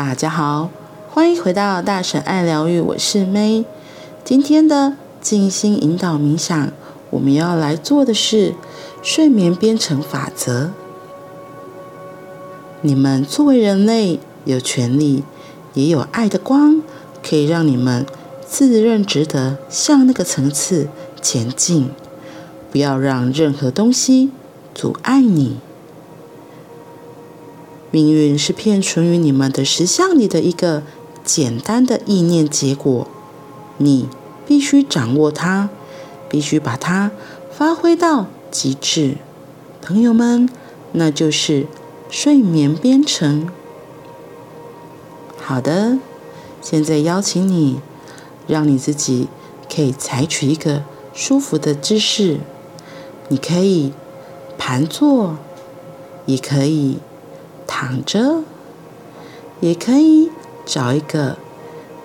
大家好，欢迎回到大神爱疗愈，我是 May。今天的静心引导冥想，我们要来做的是睡眠编程法则。你们作为人类，有权利，也有爱的光，可以让你们自认值得向那个层次前进。不要让任何东西阻碍你。命运是片存于你们的实相里的一个简单的意念结果，你必须掌握它，必须把它发挥到极致。朋友们，那就是睡眠编程。好的，现在邀请你，让你自己可以采取一个舒服的姿势，你可以盘坐，也可以。躺着，也可以找一个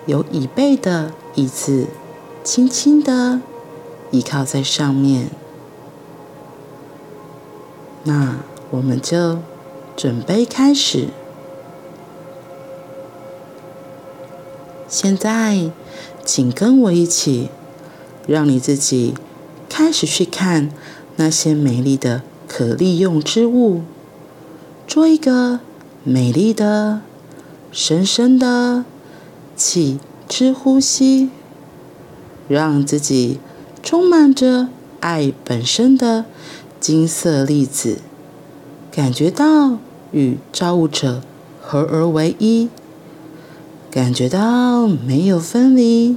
有椅背的椅子，轻轻的倚靠在上面。那我们就准备开始。现在，请跟我一起，让你自己开始去看那些美丽的可利用之物。做一个美丽的、深深的气之呼吸，让自己充满着爱本身的金色粒子，感觉到与造物者合而为一，感觉到没有分离。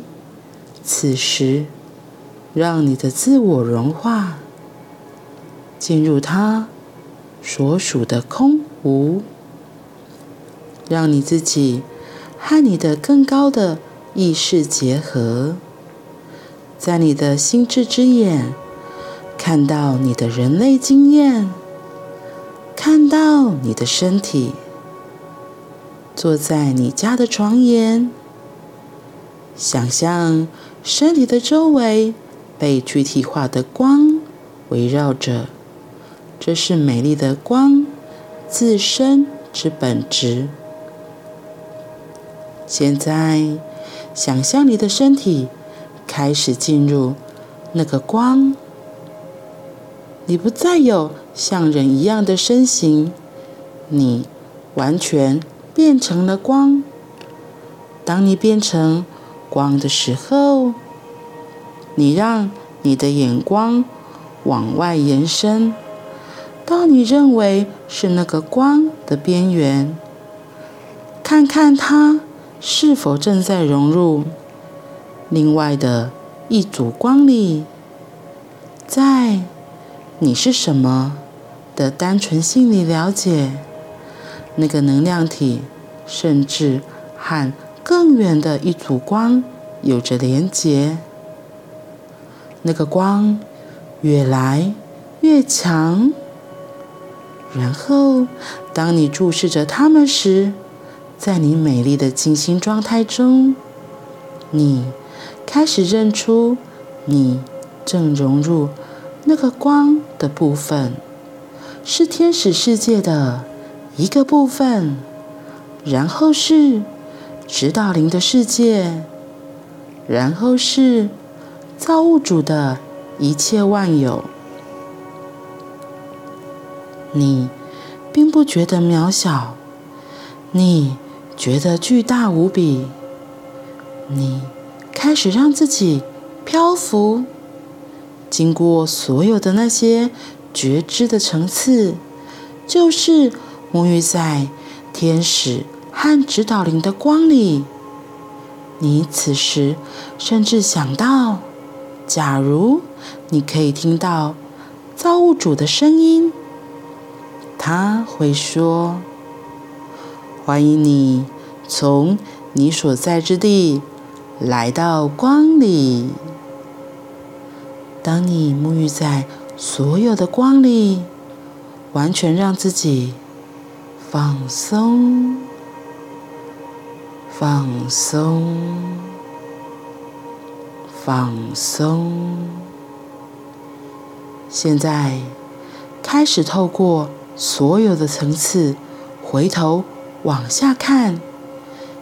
此时，让你的自我融化，进入它。所属的空无，让你自己和你的更高的意识结合，在你的心智之眼看到你的人类经验，看到你的身体，坐在你家的床沿，想象身体的周围被具体化的光围绕着。这是美丽的光自身之本质。现在，想象你的身体开始进入那个光，你不再有像人一样的身形，你完全变成了光。当你变成光的时候，你让你的眼光往外延伸。到你认为是那个光的边缘，看看它是否正在融入另外的一组光里，在你是什么的单纯性里了解那个能量体，甚至和更远的一组光有着连结。那个光越来越强。然后，当你注视着他们时，在你美丽的静心状态中，你开始认出你正融入那个光的部分，是天使世界的一个部分，然后是指导灵的世界，然后是造物主的一切万有。你并不觉得渺小，你觉得巨大无比。你开始让自己漂浮，经过所有的那些觉知的层次，就是沐浴在天使和指导灵的光里。你此时甚至想到，假如你可以听到造物主的声音。他会说：“欢迎你从你所在之地来到光里。当你沐浴在所有的光里，完全让自己放松、放松、放松。现在开始透过。”所有的层次，回头往下看，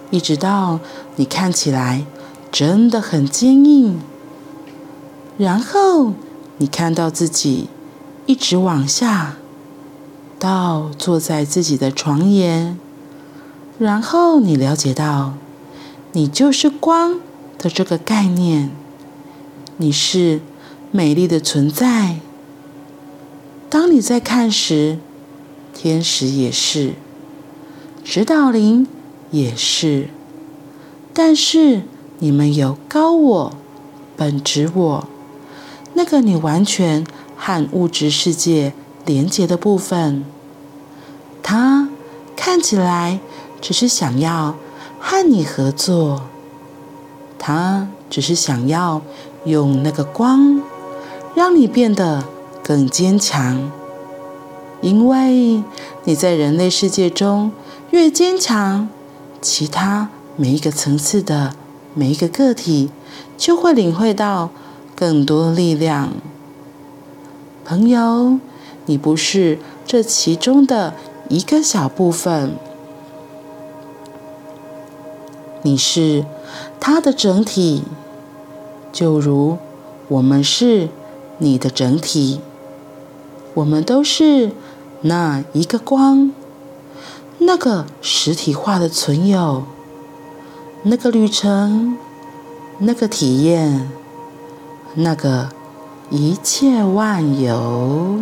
一直到你看起来真的很坚硬，然后你看到自己一直往下，到坐在自己的床沿，然后你了解到，你就是光的这个概念，你是美丽的存在。当你在看时，天使也是，指导灵也是，但是你们有高我、本质我，那个你完全和物质世界连接的部分，它看起来只是想要和你合作，它只是想要用那个光让你变得更坚强，因为你在人类世界中越坚强，其他每一个层次的每一个个体就会领会到更多力量。朋友，你不是这其中的一个小部分，你是它的整体，就如我们是你的整体。我们都是那一个光，那个实体化的存有，那个旅程，那个体验，那个一切万有。